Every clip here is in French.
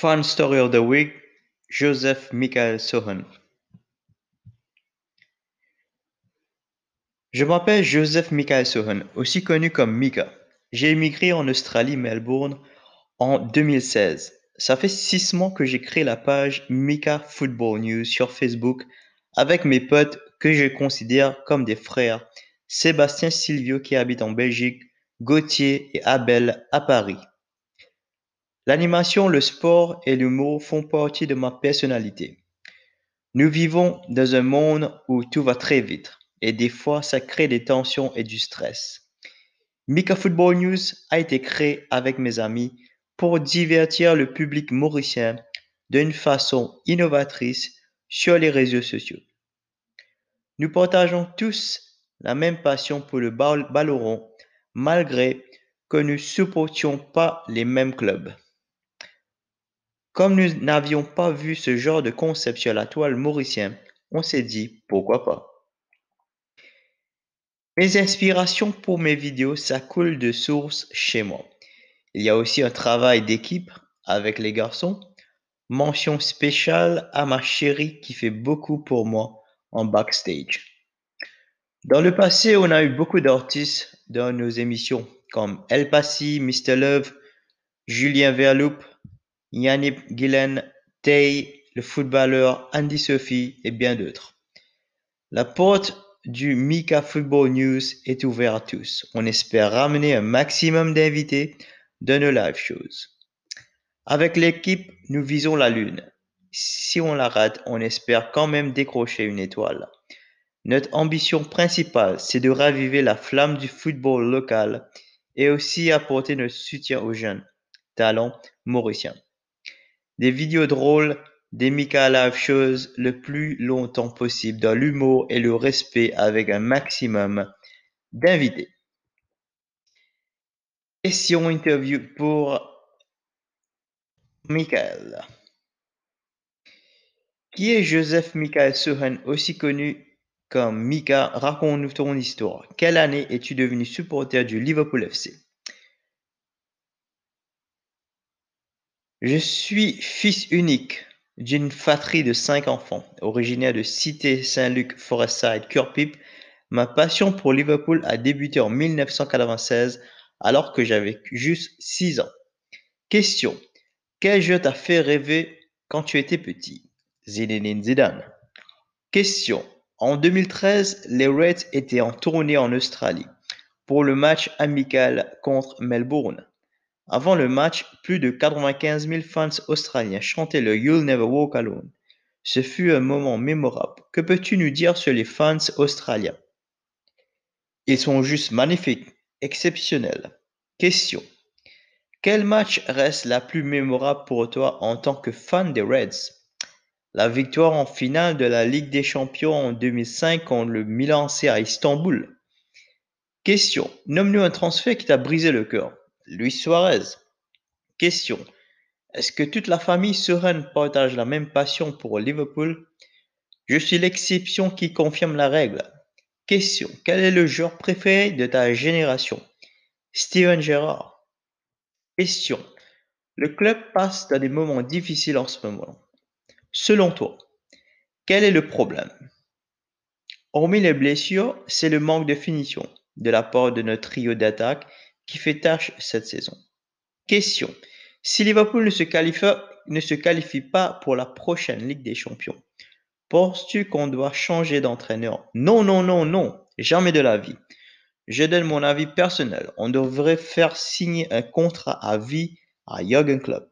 Fun Story of the Week, Joseph Michael Sohan. Je m'appelle Joseph Michael Sohan, aussi connu comme Mika. J'ai émigré en Australie, Melbourne, en 2016. Ça fait six mois que j'ai créé la page Mika Football News sur Facebook avec mes potes que je considère comme des frères, Sébastien Silvio qui habite en Belgique, Gauthier et Abel à Paris. L'animation, le sport et l'humour font partie de ma personnalité. Nous vivons dans un monde où tout va très vite et des fois ça crée des tensions et du stress. Mika Football News a été créé avec mes amis pour divertir le public mauricien d'une façon innovatrice sur les réseaux sociaux. Nous partageons tous la même passion pour le ballon malgré que nous ne supportions pas les mêmes clubs. Comme nous n'avions pas vu ce genre de concept sur la toile mauricienne, on s'est dit pourquoi pas? Mes inspirations pour mes vidéos, ça coule de source chez moi. Il y a aussi un travail d'équipe avec les garçons. Mention spéciale à ma chérie qui fait beaucoup pour moi en backstage. Dans le passé, on a eu beaucoup d'artistes dans nos émissions comme El Passy, Mr. Love, Julien Verloup, Yannick Gillen, Tay, le footballeur Andy Sophie et bien d'autres. La porte du Mika Football News est ouverte à tous. On espère ramener un maximum d'invités dans nos live shows. Avec l'équipe, nous visons la Lune. Si on la rate, on espère quand même décrocher une étoile. Notre ambition principale, c'est de raviver la flamme du football local et aussi apporter notre soutien aux jeunes talents mauriciens. Des vidéos drôles, Live Shows le plus longtemps possible dans l'humour et le respect avec un maximum d'invités. Question interview pour Michael. Qui est Joseph Michael Sohan, aussi connu comme Mika? Raconte-nous ton histoire. Quelle année es-tu devenu supporter du Liverpool FC Je suis fils unique d'une fratrie de cinq enfants, originaire de Cité Saint-Luc, Forestside, Curpip. Ma passion pour Liverpool a débuté en 1996 alors que j'avais juste 6 ans. Question. Quel jeu t'a fait rêver quand tu étais petit? Zinedine Zidane. Question. En 2013, les Reds étaient en tournée en Australie pour le match amical contre Melbourne. Avant le match, plus de 95 000 fans australiens chantaient le You'll Never Walk Alone. Ce fut un moment mémorable. Que peux-tu nous dire sur les fans australiens? Ils sont juste magnifiques, exceptionnels. Question. Quel match reste la plus mémorable pour toi en tant que fan des Reds? La victoire en finale de la Ligue des Champions en 2005 contre le Milan C à Istanbul? Question. Nomme-nous un transfert qui t'a brisé le cœur. Luis Suarez. Question. Est-ce que toute la famille sereine partage la même passion pour Liverpool? Je suis l'exception qui confirme la règle. Question. Quel est le joueur préféré de ta génération? Steven Gerrard. Question. Le club passe dans des moments difficiles en ce moment. Selon toi, quel est le problème? Hormis les blessures, c'est le manque de finition de la part de notre trio d'attaque qui fait tâche cette saison. Question. Si Liverpool ne se, qualifie, pas pour la prochaine Ligue des Champions, penses-tu qu'on doit changer d'entraîneur? Non, non, non, non, jamais de la vie. Je donne mon avis personnel. On devrait faire signer un contrat à vie à Jürgen Klopp.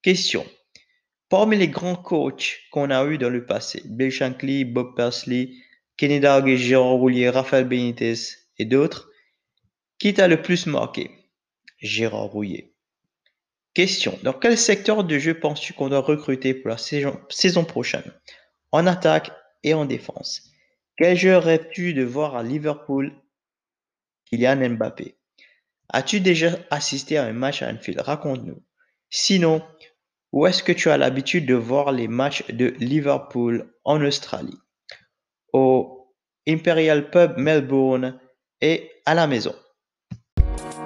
Question. Parmi les grands coachs qu'on a eus dans le passé, Bill Shankly, Bob Persley, Kenny Dalglish, Gérard Roulier, Rafael Benitez et d'autres, qui t'a le plus marqué? Gérard Rouillet. Question. Dans quel secteur de jeu penses-tu qu'on doit recruter pour la saison, prochaine? En attaque et en défense. Quel joueur rêves-tu de voir à Liverpool? Kylian Mbappé. As-tu déjà assisté à un match à Anfield? Raconte-nous. Sinon, où est-ce que tu as l'habitude de voir les matchs de Liverpool en Australie? Au Imperial Pub Melbourne et à la maison.